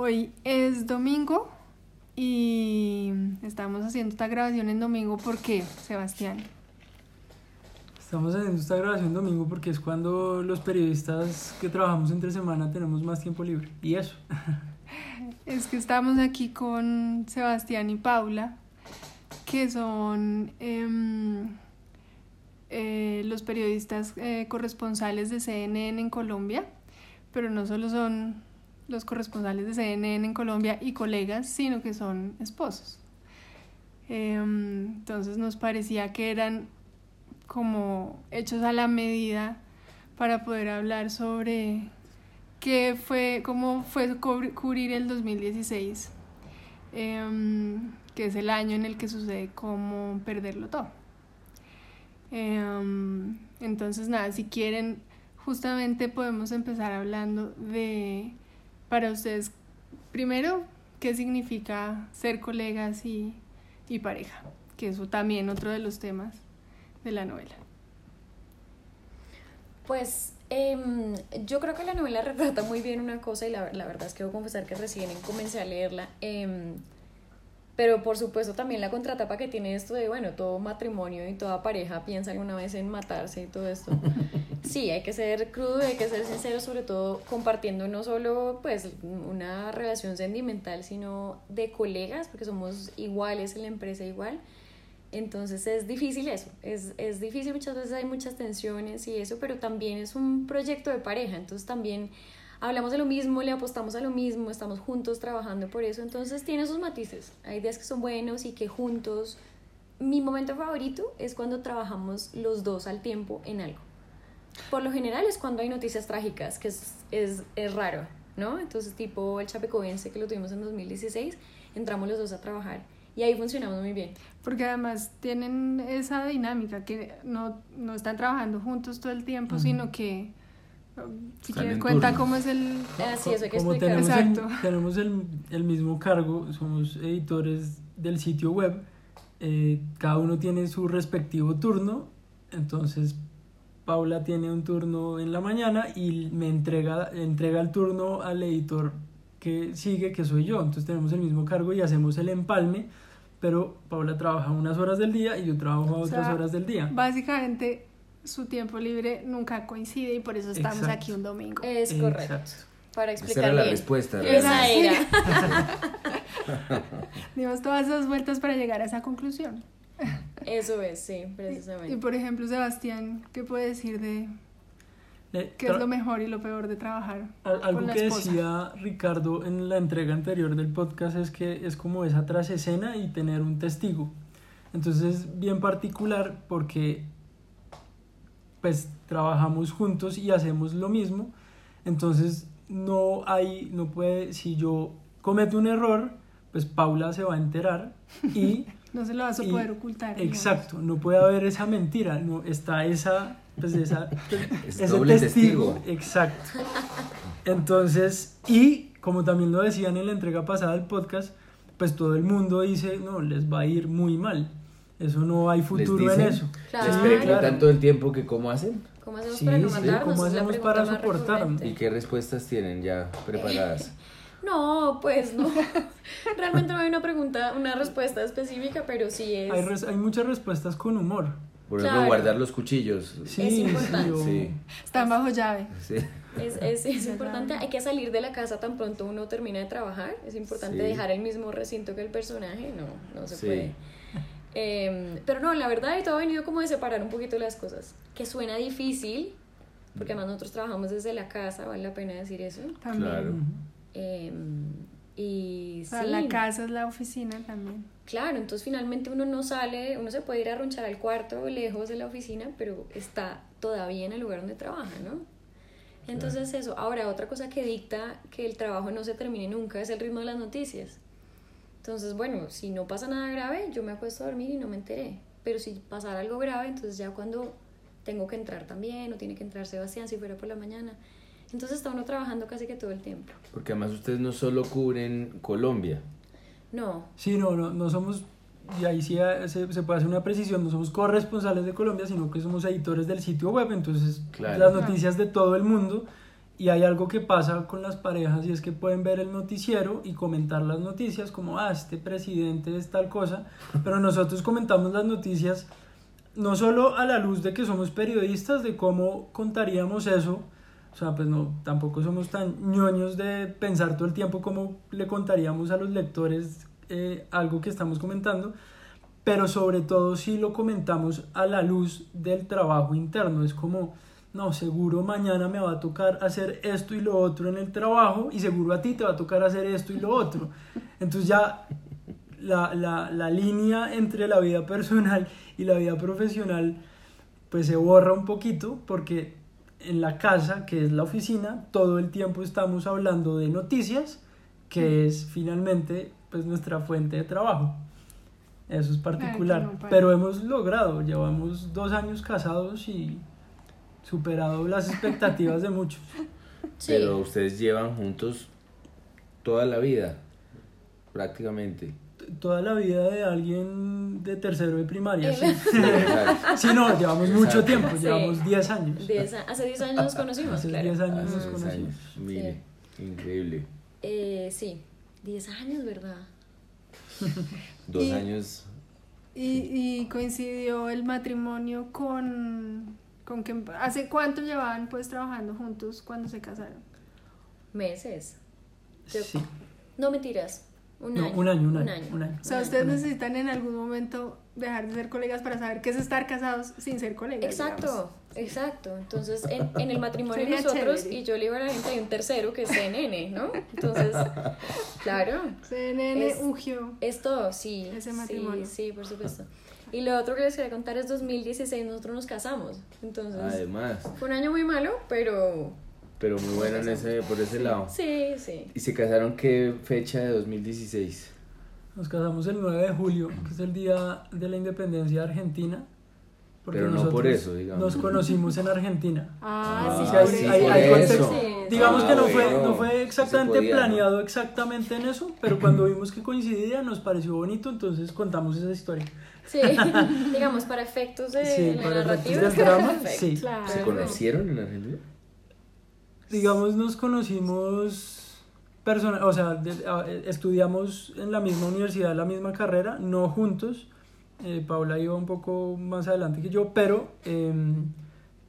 Hoy es domingo y estamos haciendo esta grabación en domingo porque, Sebastián. Estamos haciendo esta grabación domingo porque es cuando los periodistas que trabajamos entre semana tenemos más tiempo libre. Y eso. Es que estamos aquí con Sebastián y Paula, que son em, eh, los periodistas eh, corresponsales de CNN en Colombia, pero no solo son los corresponsales de CNN en Colombia y colegas, sino que son esposos. Em, entonces nos parecía que eran como hechos a la medida para poder hablar sobre qué fue, cómo fue cubrir el 2016, em, que es el año en el que sucede cómo perderlo todo. Em, entonces, nada, si quieren, justamente podemos empezar hablando de para ustedes, primero, ¿qué significa ser colegas y, y pareja? Que eso también otro de los temas de la novela. Pues em, yo creo que la novela retrata muy bien una cosa y la, la, verdad es que debo confesar que recién comencé a leerla. Eh, pero por supuesto también la contratapa que tiene esto de, bueno, todo matrimonio y toda pareja piensa alguna vez en matarse y todo esto. Sí, hay que ser crudo, hay que ser sincero, sobre todo compartiendo no solo pues una relación sentimental, sino de colegas, porque somos iguales en la empresa igual. Entonces es difícil eso, es, es difícil, muchas veces hay muchas tensiones y eso, pero también es un proyecto de pareja, entonces también hablamos de lo mismo, le apostamos a lo mismo, estamos juntos trabajando por eso, entonces tiene sus matices. Hay días que son buenos y que juntos... Mi momento favorito es cuando trabajamos los dos al tiempo en algo. Por lo general es cuando hay noticias trágicas, que es, es, es raro, ¿no? Entonces tipo el Chapecoense que lo tuvimos en 2016, entramos los dos a trabajar y ahí funcionamos muy bien. Porque además tienen esa dinámica que no, no están trabajando juntos todo el tiempo, sino que si quieres cuenta cómo es el... Eso hay que Como explicar. tenemos, el, Exacto. tenemos el, el mismo cargo, somos editores del sitio web, eh, cada uno tiene su respectivo turno, entonces Paula tiene un turno en la mañana y me entrega, entrega el turno al editor que sigue, que soy yo, entonces tenemos el mismo cargo y hacemos el empalme, pero Paula trabaja unas horas del día y yo trabajo O otras sea, horas del día. Básicamente su tiempo libre nunca coincide y por eso estamos Exacto. aquí un domingo. Es correcto. Exacto. Para Esa explicar era la bien. respuesta. Esa realmente. era. Dimos todas esas vueltas para llegar a esa conclusión. Eso es, sí, Y, precisamente. por ejemplo, Sebastián, ¿qué puede decir de qué es lo mejor y lo peor de trabajar Al- Algo con la que esposa? decía Ricardo en la entrega anterior del podcast es que es como esa tras escena y tener un testigo. Entonces es bien particular porque pues trabajamos juntos y hacemos lo mismo. Entonces no hay, no puede, si yo cometo un error, pues Paula se va a enterar y No se lo vas a Y- poder ocultar. digamos. exacto, no puede haber esa mentira, no está esa, pues esa, Es ese doble testigo, testigo. exacto. Entonces, y como también lo decían en la entrega pasada del podcast, pues todo el mundo dice, no, les va a ir muy mal. Eso no hay futuro en dicen? eso. Claro. Les preguntan claro. todo el tiempo que cómo hacen ¿Cómo hacemos Sí, para no sí? ¿cómo hacemos para soportarnos? y qué respuestas tienen ya preparadas. No, pues no. Realmente no hay una pregunta, una respuesta específica, pero sí es. Hay, res- hay muchas respuestas con humor. Por ejemplo, Claro. guardar los cuchillos. Sí, Es sí, importante. Sí, Están bajo llave. sí. Es, es, es importante, hay que salir de la casa tan pronto uno termina de trabajar. Es importante Sí. dejar el mismo recinto que el personaje. No, no se Sí. puede. Eh, pero no, la verdad, y todo ha venido como de separar un poquito las cosas. Que suena difícil, porque además nosotros trabajamos desde la casa, vale la pena decir eso. También. Claro. Eh, y O sea, sí, la casa es la oficina también. Claro, entonces finalmente uno no sale, uno se puede ir a ronchar al cuarto lejos de la oficina, pero está todavía en el lugar donde trabaja, ¿no? Entonces eso. Ahora, otra cosa que dicta que el trabajo no se termine nunca es el ritmo de las noticias. Entonces, bueno, si no pasa nada grave, yo me acuesto a dormir y no me enteré. Pero si pasara algo grave, entonces ya cuando tengo que entrar también, o tiene que entrar Sebastián si fuera por la mañana. Entonces está uno trabajando casi que todo el tiempo. Porque además ustedes no solo cubren Colombia. No, Sí, no, no, no somos, y ahí sí eh, se, se puede hacer una precisión, no somos corresponsales de Colombia, sino que somos editores del sitio web, entonces Claro. las noticias de todo el mundo y hay algo que pasa con las parejas y es que pueden ver el noticiero y comentar las noticias como, ah, este presidente es tal cosa, pero nosotros comentamos las noticias no solo a la luz de que somos periodistas, de cómo contaríamos eso, o sea, pues no, tampoco somos tan ñoños de pensar todo el tiempo cómo le contaríamos a los lectores eh, algo que estamos comentando, pero sobre todo si lo comentamos a la luz del trabajo interno, es como, no, seguro mañana me va a tocar hacer esto y lo otro en el trabajo y seguro a ti te va a tocar hacer esto y lo otro. Entonces ya la, la, la línea entre la vida personal y la vida profesional pues se borra un poquito porque en la casa, que es la oficina, todo el tiempo estamos hablando de noticias, que es finalmente pues nuestra fuente de trabajo. Eso es particular. no para. Pero hemos logrado, llevamos dos años casados y superado las expectativas de muchos. Sí. Pero ustedes llevan juntos toda la vida, prácticamente. Toda la vida de alguien de tercero de primaria. Sí. Sí, no, llevamos mucho tiempo, Sí. llevamos 10 años. Diez hace 10 años nos conocimos, Hace claro. 10 años nos Hace diez conocimos. años. Mire, increíble. Eh, sí, 10 años, ¿verdad? Dos Y- años. Y, y coincidió el matrimonio con, con que hace cuánto llevaban pues trabajando juntos cuando se casaron. Meses. Yo- Sí. No mentiras. Un No, año. un año, un año, un año. O sea, ustedes necesitan en algún momento dejar de ser colegas para saber qué es estar casados sin ser colegas. Exacto, digamos. exacto. Entonces, en, en el matrimonio Sería nosotros chévere. y yo le digo a la gente hay un tercero que es CNN, ¿no? Entonces, claro, CNN Es- ungió. es todo, sí. Ese sí, matrimonio. Sí, por supuesto. Y lo otro que les quería contar es 2016, nosotros nos casamos. Entonces, Además, fue un año muy malo, pero pero muy bueno en ese, por ese lado. sí, sí. ¿Y se casaron qué fecha de 2016? Nos casamos el 9 de julio, que es el día de la independencia de Argentina. porque Pero no por eso, digamos. Nos conocimos en Argentina. Ah, Ah, sí, sí, hay- por hay- eso. Sí. Digamos Ah, que no fue, bueno, no fue sí se exactamente podía, ¿no? planeado exactamente en eso, pero cuando vimos que coincidía nos pareció bonito, entonces contamos esa historia. Sí, digamos, para efectos de Sí, la para efectos narrativa. del drama, perfecto. sí. Claro. ¿Se conocieron en Argentina? Digamos, nos conocimos, persona, o sea, estudiamos en la misma universidad, la misma carrera, no juntos. Eh, Paula iba un poco más adelante que yo, pero, em,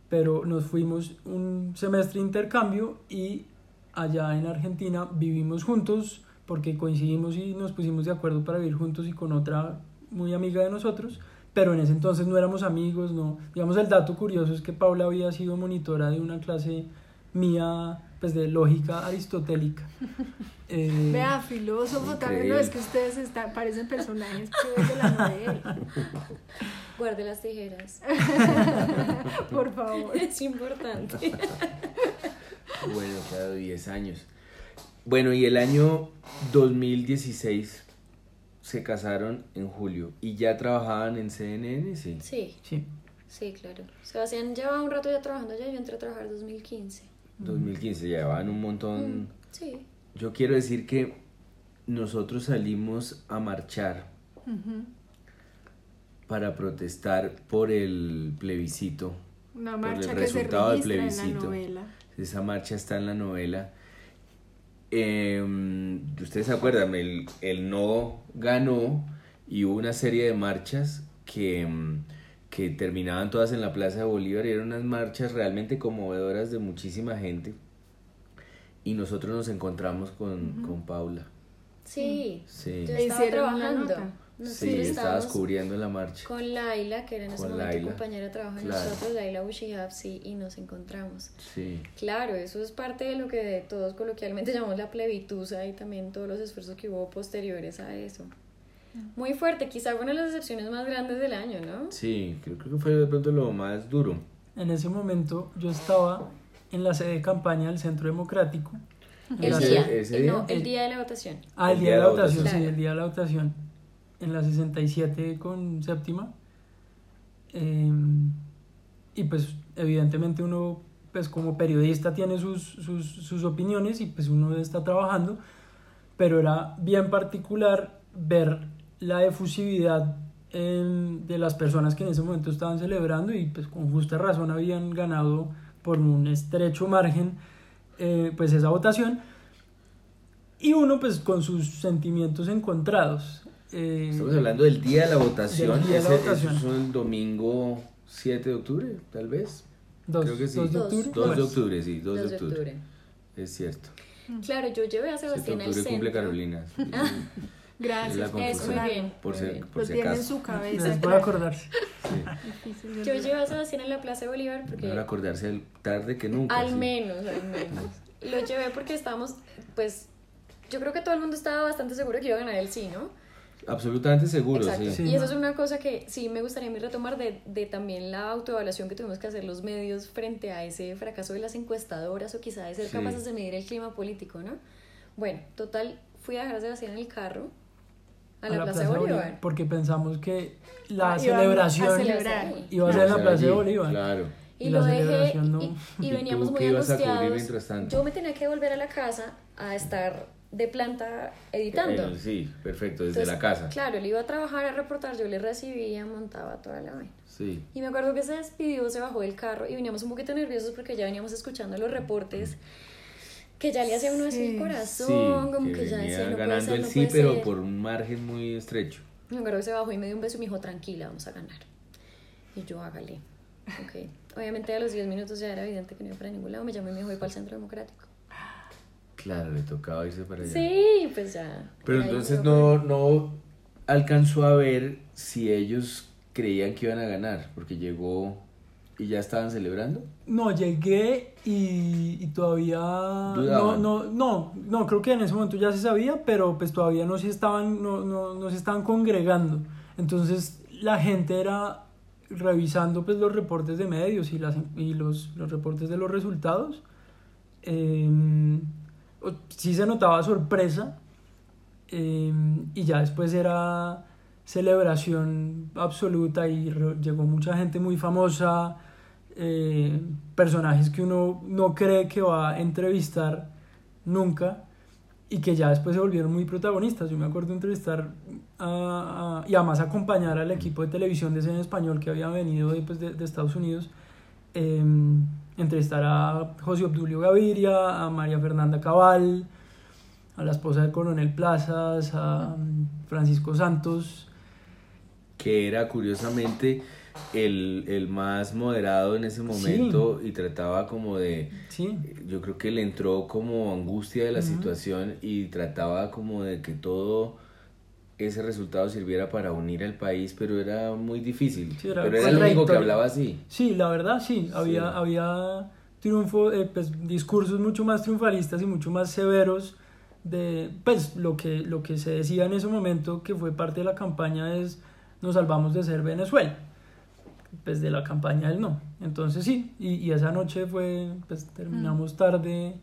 pero nos fuimos un semestre de intercambio y allá en Argentina vivimos juntos porque coincidimos y nos pusimos de acuerdo para vivir juntos y con otra muy amiga de nosotros. Pero en ese entonces no éramos amigos, no. Digamos, el dato curioso es que Paula había sido monitora de una clase mía, pues de lógica aristotélica. Eh, Vea, filósofo también. No, es que ustedes están, parecen personajes de la novela. Guarde las tijeras. Por favor. Es importante. Bueno, cada 10 años. Bueno, y el año 2016 se casaron en julio y ya trabajaban en CNN, sí. Sí, sí. sí, claro. Sebastián lleva un rato ya trabajando allá, yo entré a trabajar en 2015. 2015 llevaban un montón. Mm, Sí. Yo quiero decir que nosotros salimos a marchar para protestar por el plebiscito. Una Por el marcha que se resultado del registra en la plebiscito. novela. Esa marcha está en la novela. Eh, Ustedes se acuerdan, el, el no ganó y hubo una serie de marchas que, mm, que terminaban todas en la Plaza de Bolívar y eran unas marchas realmente conmovedoras de muchísima gente. Y nosotros nos encontramos con, con Paula. Sí. Sí, Yo estaba trabajando. Nosotros sí estabas cubriendo la marcha. con Laila, que era en ese Con momento Laila. compañera de trabajo de Claro. nosotros, Laila Bushihab, sí, y nos encontramos. Sí. Claro, eso es parte de lo que todos coloquialmente llamamos la plebitusa y también todos los esfuerzos que hubo posteriores a eso. Muy fuerte, quizá una de las excepciones más grandes del año, ¿no? Sí, creo, creo que fue de pronto lo más duro. En ese momento yo estaba en la sede de campaña del Centro Democrático. En El la Ese- día, el, día. no, el El- día de la votación. Ah, el día de la votación, sí, Claro. el día de la votación. En la 67 con séptima. Eh, y pues evidentemente uno, pues como periodista tiene sus, sus, sus opiniones y pues uno está trabajando, pero era bien particular ver la efusividad em, de las personas que en ese momento estaban celebrando y pues con justa razón habían ganado por un estrecho margen eh, pues esa votación y uno pues con sus sentimientos encontrados. Eh, Estamos hablando del día de la votación. De la Ese- votación. Eso es el domingo 7 de octubre, tal vez. dos, Creo que sí. dos de octubre. 2 de octubre, sí, 2 2 de octubre. Es cierto. Claro, yo llevé a 7 de Sebastián al octubre cumple centro. Carolina. Gracias. Es muy bien. Por muy si, bien. por Lo si tiene en su cabeza. Por claro. acordarse. Sí. De Yo llevé a Sebastián en la Plaza de Bolívar porque Mejor acordarse al- tarde que nunca. Al sí. menos, al menos. Lo llevé porque estábamos, pues, yo creo que todo el mundo estaba bastante seguro que iba a ganar el sí, ¿no? Absolutamente seguro, sí. Sí. Y eso es una cosa que sí me gustaría a mí retomar de, de también la autoevaluación que tuvimos que hacer los medios frente a ese fracaso de las encuestadoras o quizá de ser Sí. capaces de medir el clima político, ¿no? Bueno, total, fui a dejar a Sebastián en el carro a la, Plaza, de Bolívar. Porque pensamos que la Ah, a celebración celebrar. iba a ser en la Plaza de Bolívar. Claro. Y, Y lo la dejé celebración no. y, y ¿Y veníamos muy a angustiados. Yo me tenía que volver a la casa a estar de planta editando. Eh, sí, perfecto, desde Entonces, la casa. Claro, él iba a trabajar, a reportar, yo le recibía, montaba toda la vaina. Sí. Y me acuerdo que se despidió, se bajó del carro y veníamos un poquito nerviosos porque ya veníamos escuchando los reportes que ya le hacía uno así el corazón, Sí, como que que, ya decía, no puede ganando ser, el no sí, puede pero ser". por un margen muy estrecho. Me acuerdo que se bajó y me dio un beso y me dijo, tranquila, vamos a ganar. Y yo, hágale. Ok. Obviamente a los 10 minutos ya era evidente que no iba para ningún lado, me llamó y me dijo, voy para el Centro Democrático. Claro, le tocaba irse para allá. Sí, pues ya. Pero entonces no, no alcanzó a ver si ellos creían que iban a ganar, porque llegó y ya estaban celebrando. No, llegué y, y todavía... No, Dudaban. no, no, no, creo que en ese momento ya se sabía, pero pues todavía no se estaban, no, no, no se estaban congregando. Entonces la gente era revisando pues los reportes de medios y, las, y los, los reportes de los resultados. Eh, sí se notaba sorpresa eh, y ya después era celebración absoluta y llegó mucha gente muy famosa, eh, personajes que uno no cree que va a entrevistar nunca y que ya después se volvieron muy protagonistas. Yo me acuerdo entrevistar a- a- y además acompañar al equipo de televisión de cine español que había venido de, pues, de- Estados Unidos. eh, entrevistar a José Obdulio Gaviria, a María Fernanda Cabal, a la esposa de Coronel Plazas, a Francisco Santos. que era curiosamente el, el más moderado en ese momento y trataba como de, Sí, yo creo que le entró como angustia de la situación y trataba como de que todo ese resultado sirviera para unir al país, pero era muy difícil. Sí, era pero era el único que hablaba así. sí, la verdad sí, había, había triunfo, eh, pues, discursos mucho más triunfalistas y mucho más severos de pues lo que, lo que se decía en ese momento que fue parte de la campaña es nos salvamos de ser Venezuela pues de la campaña del no. Entonces sí y, y esa noche fue pues terminamos tarde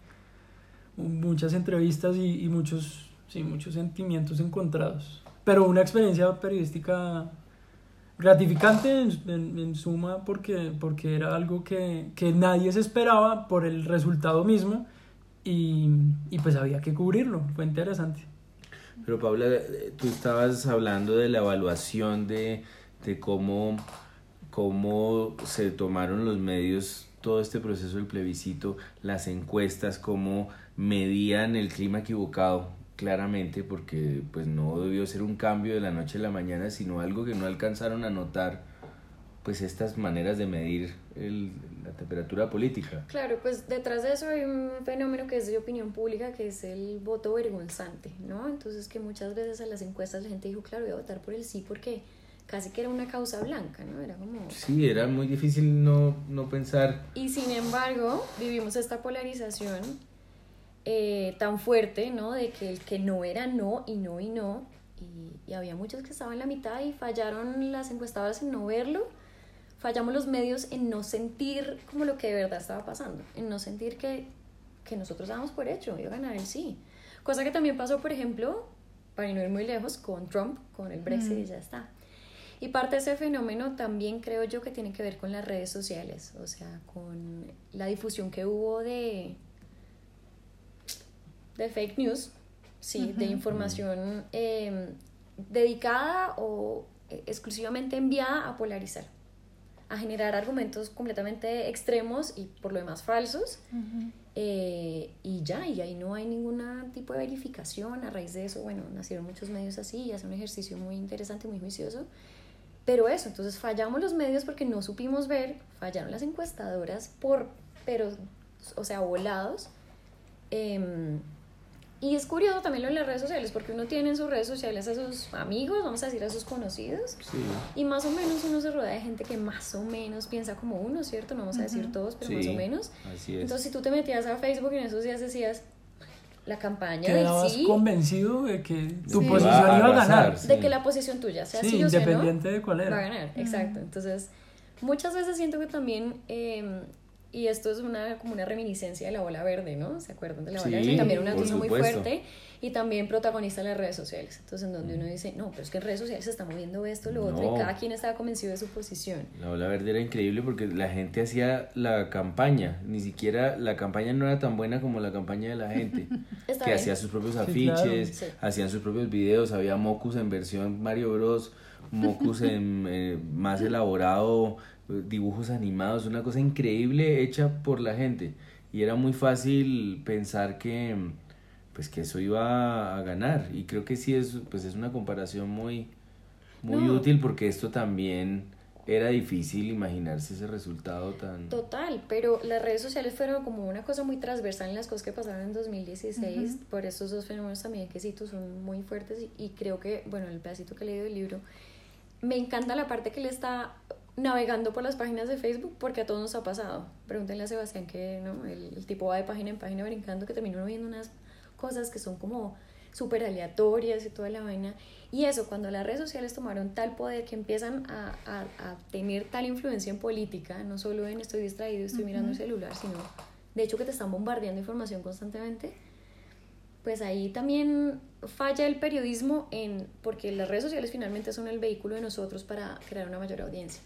hubo muchas entrevistas y, y muchos sí muchos sentimientos encontrados. Pero una experiencia periodística gratificante en, en- en suma porque, porque era algo que, que nadie se esperaba por el resultado mismo y, y pues había que cubrirlo, fue interesante. Pero Paula, eh, tú estabas hablando de la evaluación de, de cómo, cómo se tomaron los medios todo este proceso del plebiscito, las encuestas, cómo medían el clima equivocado, claramente, porque pues no debió ser un cambio de la noche a la mañana, sino algo que no alcanzaron a notar, pues estas maneras de medir el- la temperatura política. Claro, pues detrás de eso hay un fenómeno que es de opinión pública, que es el voto vergonzante, ¿no? Entonces que muchas veces a las encuestas la gente dijo, claro, voy a votar por el sí porque casi que era una causa blanca, ¿no? Era como... Sí, era muy difícil no, no pensar Y sin embargo, vivimos esta polarización eh, tan fuerte, ¿no? De que el que no era no y no y no. Y, y había muchos que estaban en la mitad y fallaron las encuestadoras en no verlo. Fallamos los medios en no sentir como lo que de verdad estaba pasando. En no sentir que, que nosotros dábamos por hecho, iba a ganar el sí. Cosa que también pasó, por ejemplo, para no ir muy lejos, con Trump, con el Brexit y ya está. Y parte de ese fenómeno también creo yo que tiene que ver con las redes sociales, o sea, con la difusión que hubo de, de fake news, sí, de información eh, dedicada o eh, exclusivamente enviada a polarizar, a generar argumentos completamente extremos y por lo demás falsos. Eh, y ya, y ahí no hay ningún tipo de verificación. A raíz de eso, bueno, nacieron muchos medios así y hace un ejercicio muy interesante, muy juicioso. Pero eso, entonces fallamos los medios porque no supimos ver, fallaron las encuestadoras por, pero, o sea, volados. Eh, y es curioso también lo de las redes sociales, porque uno tiene en sus redes sociales a sus amigos, vamos a decir a sus conocidos, y más o menos uno se rodea de gente que más o menos piensa como uno, ¿cierto? No vamos a decir todos, pero más o menos. Entonces, si tú te metías a Facebook y en esos días decías la campaña del sí. convencido de que tu posición iba a ganar. De que la posición tuya, sea sí, independiente de cuál era. Va a ganar, exacto. Entonces, muchas veces siento que también... Eh, y esto es una, como una reminiscencia de la bola verde, ¿no? ¿Se acuerdan de la bola verde? También una cosa muy fuerte y también protagonista en las redes sociales. Entonces, en donde uno dice, no, pero es que en redes sociales se está moviendo esto, lo otro, y cada quien estaba convencido de su posición. La bola verde era increíble porque la gente hacía la campaña, ni siquiera la campaña no era tan buena como la campaña de la gente, que hacía sus propios afiches, hacían sus propios videos, había Mocus en versión Mario Bros, Mocus en eh, más elaborado dibujos animados, una cosa increíble hecha por la gente. Y era muy fácil pensar que pues que eso iba a ganar. Y creo que sí es, pues es una comparación muy, muy útil porque esto también era difícil imaginarse ese resultado tan... Total, pero las redes sociales fueron como una cosa muy transversal en las cosas que pasaron en 2016, por estos dos fenómenos también que cito son muy fuertes y, creo que, bueno, el pedacito que he leído del libro, me encanta la parte que le está navegando por las páginas de Facebook porque a todos nos ha pasado. Pregúntenle a Sebastián que ¿no? el, tipo va de página en página brincando que termina viendo unas cosas que son como súper aleatorias y toda la vaina. Y eso, cuando las redes sociales tomaron tal poder que empiezan a, a, a tener tal influencia en política, no solo en estoy distraído, estoy mirando el celular, sino de hecho que te están bombardeando información constantemente, pues ahí también falla el periodismo en porque las redes sociales finalmente son el vehículo de nosotros para crear una mayor audiencia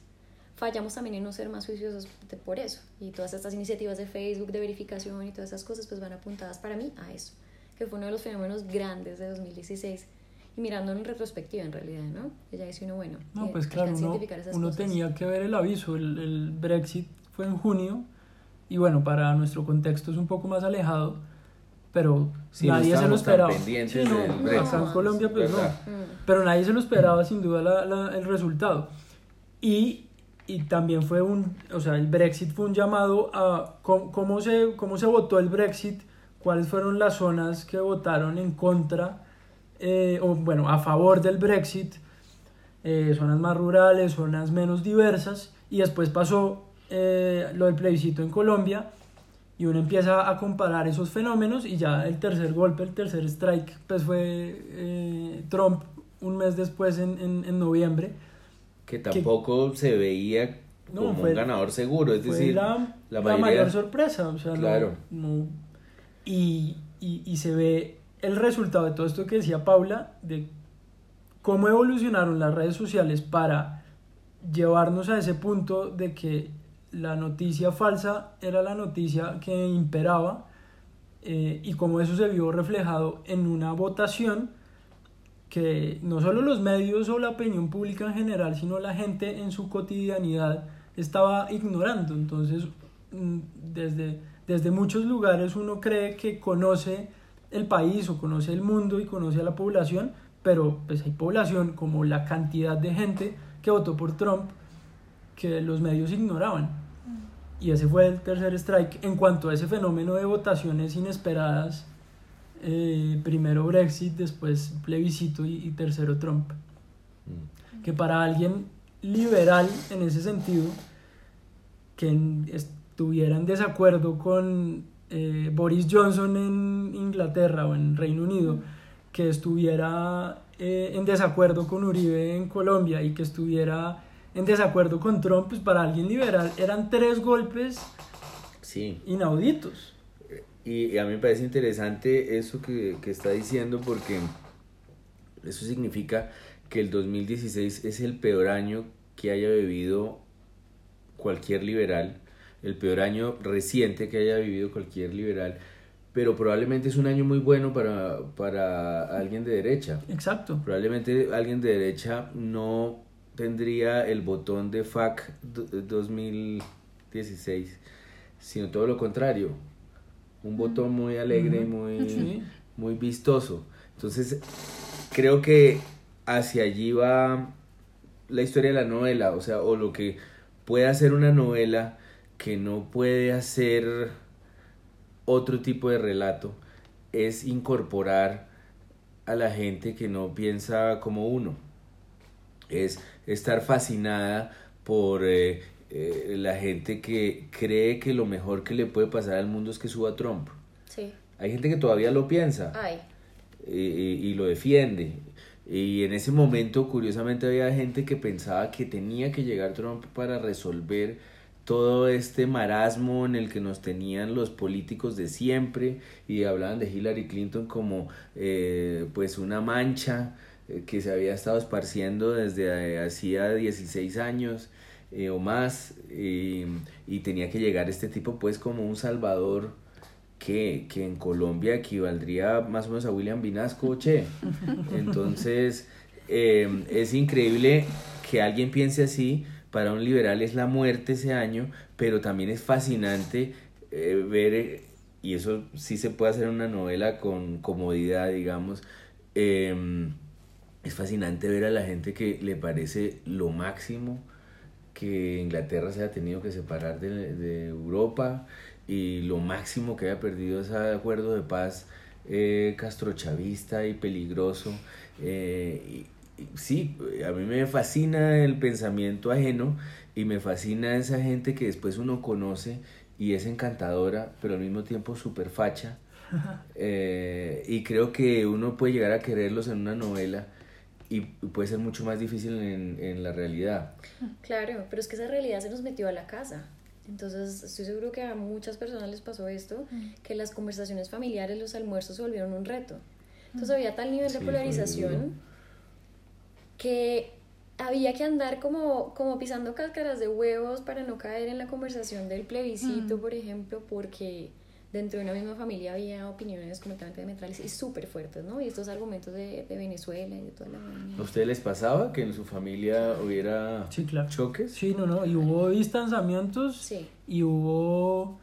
fallamos también en no ser más juiciosos por eso. Y todas estas iniciativas de Facebook, de verificación y todas esas cosas, pues van apuntadas para mí a eso, que fue uno de los fenómenos grandes de 2016. Y mirando en retrospectiva, en realidad, ¿no? Ya dice uno, bueno, no, pues claro, uno, uno tenía que ver el aviso. El, el Brexit fue en junio, y bueno, para nuestro contexto es un poco más alejado, pero nadie se lo esperaba. Sí, no, en Colombia, pues no. Mm. Pero nadie se lo esperaba, sin duda, la, la, el resultado. Y y también fue un, o sea, el Brexit fue un llamado a cómo, se, cómo se votó el Brexit, cuáles fueron las zonas que votaron en contra, eh, o bueno, a favor del Brexit, eh, zonas más rurales, zonas menos diversas, y después pasó eh, lo del plebiscito en Colombia, y uno empieza a comparar esos fenómenos, y ya el tercer golpe, el tercer strike, pues fue Trump un mes después en, en, en noviembre, que tampoco se veía como un ganador seguro, es decir, la, la, mayor sorpresa, o sea, claro. y, y, y, se ve el resultado de todo esto que decía Paula, de cómo evolucionaron las redes sociales para llevarnos a ese punto de que la noticia falsa era la noticia que imperaba eh, y cómo eso se vio reflejado en una votación que no solo los medios o la opinión pública en general, sino la gente en su cotidianidad estaba ignorando. Entonces, mm, desde, desde muchos lugares uno cree que conoce el país o conoce el mundo y conoce a la población, pero pues hay población como la cantidad de gente que votó por Trump que los medios ignoraban. Y ese fue el tercer strike en cuanto a ese fenómeno de votaciones inesperadas eh, primero Brexit, después plebiscito y, tercero Trump. Mm. Que para alguien liberal en ese sentido, que estuviera en desacuerdo con eh, Boris Johnson en Inglaterra o en Reino Unido, que estuviera eh, en desacuerdo con Uribe en Colombia y que estuviera en desacuerdo con Trump, pues para alguien liberal eran tres golpes sí. inauditos. Y, a mí me parece interesante eso que, que está diciendo porque eso significa que el 2016 es el peor año que haya vivido cualquier liberal, el peor año reciente que haya vivido cualquier liberal, pero probablemente es un año muy bueno para, para alguien de derecha. Exacto. Probablemente alguien de derecha no tendría el botón de FAC 2016, sino todo lo contrario, un botón muy alegre muy, muy vistoso. Entonces, creo que hacia allí va la historia de la novela, o sea, o lo que puede hacer una novela que no puede hacer otro tipo de relato es incorporar a la gente que no piensa como uno. Es estar fascinada por eh, eh, la gente que cree que lo mejor que le puede pasar al mundo es que suba Trump. Sí. Hay gente que todavía lo piensa Ay. y, y- lo defiende. Y en ese momento, curiosamente, había gente que pensaba que tenía que llegar Trump para resolver todo este marasmo en el que nos tenían los políticos de siempre y hablaban de Hillary Clinton como eh, pues una mancha eh, que se había estado esparciendo desde eh, hacía 16 años eh, o más y, y tenía que llegar este tipo pues como un salvador que, que en Colombia equivaldría más o menos a William Vinasco, che. Entonces, eh, es increíble que alguien piense así. Para un liberal es la muerte ese año, pero también es fascinante eh, ver, eh, y eso sí se puede hacer en una novela con comodidad, digamos. eh, es fascinante ver a la gente que le parece lo máximo que Inglaterra se haya tenido que separar de, de Europa y lo máximo que haya perdido ese acuerdo de paz eh, castrochavista y peligroso. Eh, y- y sí, a mí me fascina el pensamiento ajeno y me fascina esa gente que después uno conoce y es encantadora, pero al mismo tiempo súper facha. Eh, y creo que uno puede llegar a quererlos en una novela y puede ser mucho más difícil en, en la realidad. Claro, pero es que esa realidad se nos metió a la casa. Entonces, estoy seguro que a muchas personas les pasó esto, que las conversaciones familiares, los almuerzos se volvieron un reto. Entonces, había tal nivel de Sí, polarización que había que andar como, como pisando cáscaras de huevos para no caer en la conversación del plebiscito, por ejemplo, porque dentro de una misma familia había opiniones completamente diametrales y súper fuertes, ¿no? Y estos argumentos de, de Venezuela y de toda la... ¿A ustedes les pasaba que en su familia hubiera Sí, claro. choques? Sí, no, no. Y hubo distanciamientos Sí. y hubo,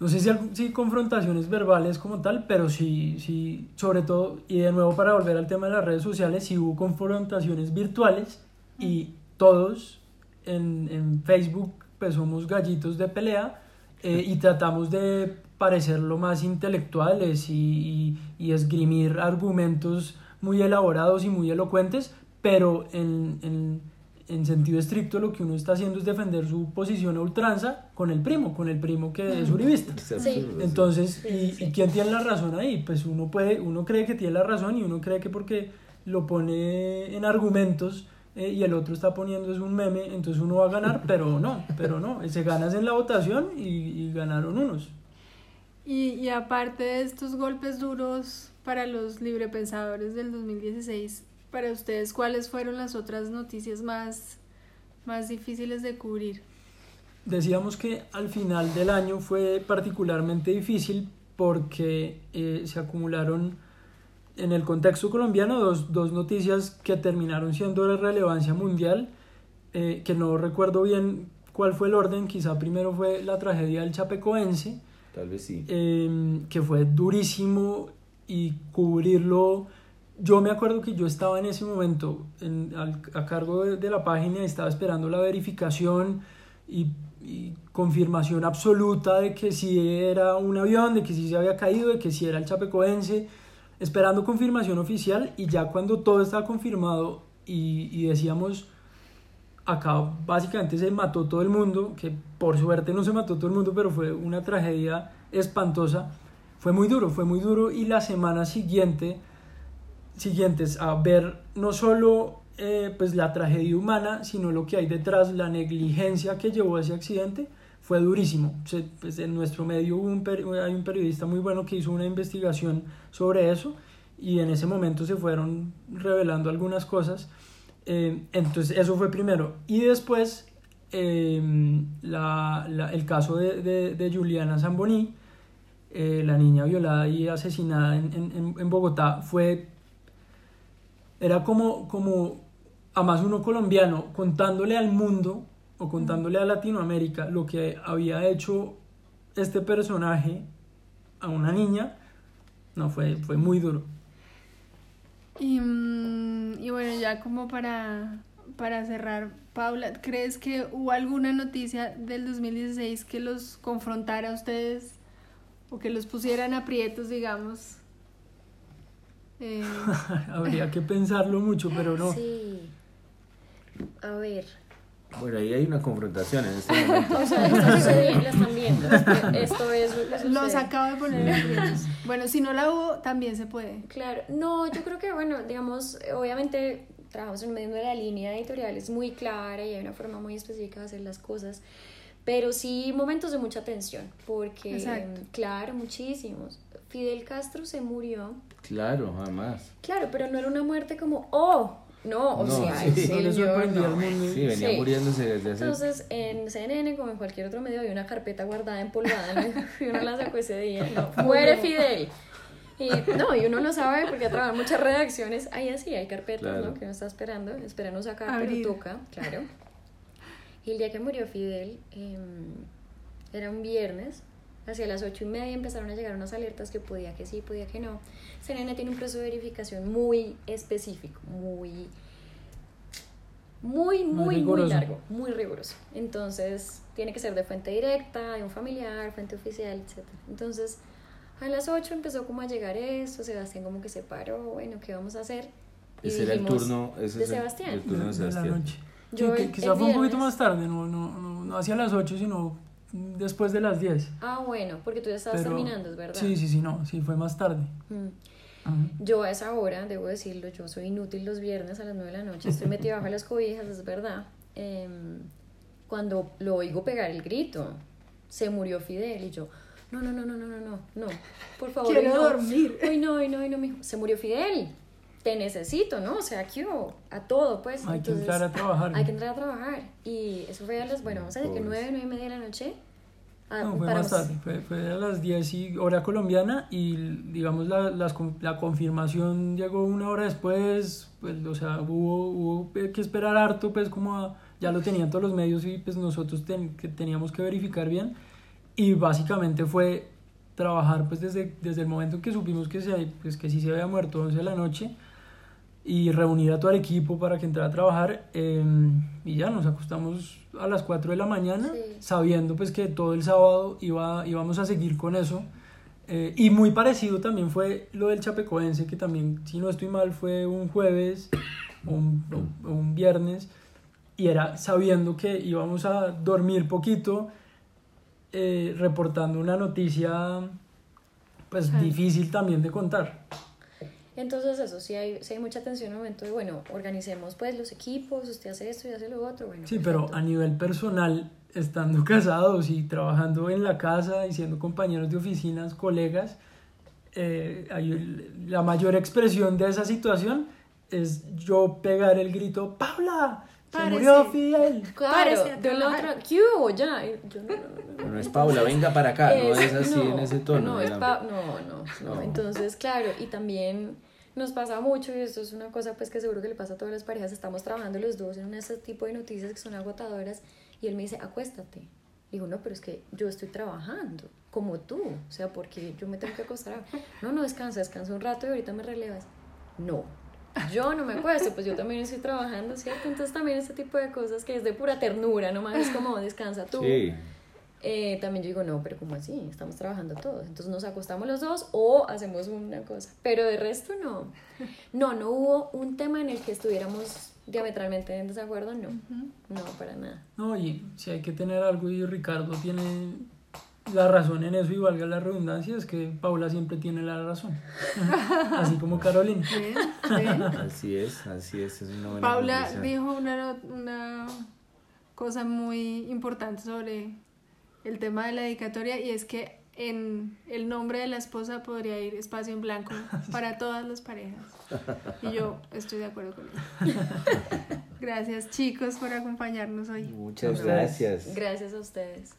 no sé si, si confrontaciones verbales como tal, pero sí, sí, sobre todo, y de nuevo para volver al tema de las redes sociales, sí hubo confrontaciones virtuales y todos en, en Facebook pues somos gallitos de pelea eh, y tratamos de parecer lo más intelectuales y, y- y esgrimir argumentos muy elaborados y muy elocuentes, pero en, en, en sentido estricto lo que uno está haciendo es defender su posición a ultranza con el primo, con el primo que es uribista. Sí. sí. Entonces, Sí, ¿y, y quién tiene la razón ahí? Pues uno puede, uno cree que tiene la razón y uno cree que porque lo pone en argumentos eh, y el otro está poniendo es un meme, entonces uno va a ganar, pero no, pero no, se ganas en la votación y, y ganaron unos. Y, y aparte de estos golpes duros para los librepensadores del 2016, para ustedes, ¿cuáles fueron las otras noticias más, más difíciles de cubrir? Decíamos que al final del año fue particularmente difícil porque eh, se acumularon en el contexto colombiano dos, dos noticias que terminaron siendo de relevancia mundial, eh, que no recuerdo bien cuál fue el orden, quizá primero fue la tragedia del Chapecoense, Tal vez sí. eh, que fue durísimo y cubrirlo. Yo me acuerdo que yo estaba en ese momento en- al- a cargo de, de la página y estaba esperando la verificación y, y confirmación absoluta de que si era un avión, de que si se había caído, de que si era el Chapecoense, esperando confirmación oficial y ya cuando todo estaba confirmado y, y decíamos acá básicamente se mató todo el mundo, que por suerte no se mató todo el mundo, pero fue una tragedia espantosa. Fue muy duro, fue muy duro y la semana siguiente, siguientes a ver no solo eh, pues la tragedia humana, sino lo que hay detrás, la negligencia que llevó a ese accidente, fue durísimo. Se- pues, en nuestro medio hubo hay un periodista muy bueno que hizo una investigación sobre eso y en ese momento se fueron revelando algunas cosas. Eh, entonces, eso fue primero. Y después, eh, la- la- el caso de, de- de Juliana Zamboni, eh, la niña violada y asesinada en, en- en- Bogotá, fue. Era como, como, a más uno colombiano, contándole al mundo o contándole a Latinoamérica lo que había hecho este personaje a una niña, no, fue, fue muy duro. Y, mm, y bueno, ya como para, para cerrar, Paula, ¿crees que hubo alguna noticia del 2016 que los confrontara a ustedes o que los pusieran aprietos, digamos? Eh, Habría que pensarlo mucho, pero no. Sí. A ver. Bueno, ahí hay una confrontación en este momento. O sea, esto sucede, la están viendo. Esto es lo que los acabo de poner en. Bueno, si no la hubo, también se puede. Claro, no, yo creo que, bueno, digamos, obviamente trabajamos en medio de la línea editorial, es muy clara y hay una forma muy específica de hacer las cosas, pero sí momentos de mucha tensión, porque, Exacto. claro, muchísimos. Fidel Castro se murió, Claro, jamás. claro, pero no era una muerte como, oh, no, o No, sea, sí, No. Sí, venía Sí. muriéndose desde hace... Entonces, en CNN, como en cualquier otro medio, había una carpeta guardada empolvada ¿no? y uno la sacó ese día. No, muere Fidel. Y no, y uno lo sabe porque ha trabajado en muchas redacciones. Ahí así, hay carpetas, Claro. ¿no? Que uno está esperando, esperando sacar, Abrir. pero toca, claro. Y el día que murió Fidel, eh, era un viernes, hacia las ocho y media empezaron a llegar unas alertas que podía que sí, podía que no. CNN tiene un proceso de verificación muy específico, muy muy, muy, muy, largo, muy riguroso. Entonces, tiene que ser de fuente directa, de un familiar, fuente oficial, etc. Entonces, a las 8 empezó como a llegar esto, Sebastián como que se paró, bueno, ¿qué vamos a hacer? Y Ese era el turno... Ese de es el- Sebastián. El, turno de de la Sebastián. noche. Yo Sí, el- que quizá el fue un poquito más tarde, no, no, no, no hacia las 8, sino después de las 10. Ah, bueno, porque tú ya estabas Pero- terminando, es verdad. Sí, sí, sí, no, sí, fue más tarde. Mm. Ajá. Yo a esa hora, debo decirlo, yo soy inútil los viernes a las 9 de la noche, estoy metida bajo las cobijas, es verdad. Em, cuando lo oigo pegar el grito, se murió Fidel y yo, no, no, no, no, no, no, no, no, por favor, Quiero hoy no, dormir. Hoy no, hoy no, hoy no, mijo, se murió Fidel, te necesito, ¿no? O sea, aquí a todo, pues. Hay que Entonces, entrar a trabajar. Hay que entrar a trabajar. Y eso fue a las, bueno, vamos a decir que. 9, 9 y media de la noche. Ah, No, fue más tarde, fue, fue a las 10 y hora colombiana y digamos la, las la confirmación llegó una hora después, pues o sea, hubo, hubo que esperar harto, pues como a- ya lo tenían todos los medios y pues nosotros ten- que teníamos que verificar bien y básicamente fue trabajar pues desde, desde el momento en que supimos que, se, pues, que sí se había muerto 11 de la noche y reunir a todo el equipo para que entrara a trabajar eh, y ya nos acostamos a las 4 de la mañana Sí. sabiendo pues que todo el sábado iba, íbamos a seguir con eso Eh, y muy parecido también fue lo del Chapecoense que también si no estoy mal fue un jueves un, un viernes y era sabiendo que íbamos a dormir poquito eh, reportando una noticia pues Claro. difícil también de contar Entonces eso, sí hay, sí hay mucha tensión en el momento de, bueno, organicemos pues los equipos, usted hace esto y hace lo otro, bueno. Sí, pero perfecto. a nivel personal, estando casados y trabajando en la casa y siendo compañeros de oficinas, colegas, eh, hay la mayor expresión de esa situación es yo pegar el grito, ¡Paula! ¡Se murió Fidel! Claro, Párese a de la trabajar. otra, ¿qué hubo? Ya, yo no, no, no, no. Es Paula, venga para acá, no es así no, en ese tono. No, es pa- no, no, no, No. Entonces, claro, y también nos pasa mucho, y esto es una cosa pues que seguro que le pasa a todas las parejas, estamos trabajando los dos en ese tipo de noticias que son agotadoras, y él me dice, acuéstate. Digo, no, pero es que yo estoy trabajando, como tú, o sea, porque yo me tengo que acostar. No, no, descansa, descansa un rato y ahorita me relevas. No, yo no me acuesto, pues yo también estoy trabajando, ¿cierto? Entonces también este tipo de cosas que es de pura ternura, nomás es como descansa tú. Sí, Eh, también yo digo, no, pero como así? Estamos trabajando todos. Entonces nos acostamos los dos o hacemos una cosa. Pero de resto no. No, no hubo un tema en el que estuviéramos diametralmente en desacuerdo, no. No, para nada. No, y si hay que tener algo y Ricardo tiene la razón en eso y valga la redundancia, es que Paula siempre tiene la razón. Así como Carolina. Ven, ven. así es, así es, es una buena Paula conclusión. dijo una, una cosa muy importante sobre el tema de la dedicatoria y es que en el nombre de la esposa podría ir espacio en blanco para todas las parejas. Y yo estoy de acuerdo con ello. gracias chicos por acompañarnos hoy. Muchas gracias. Gracias a ustedes.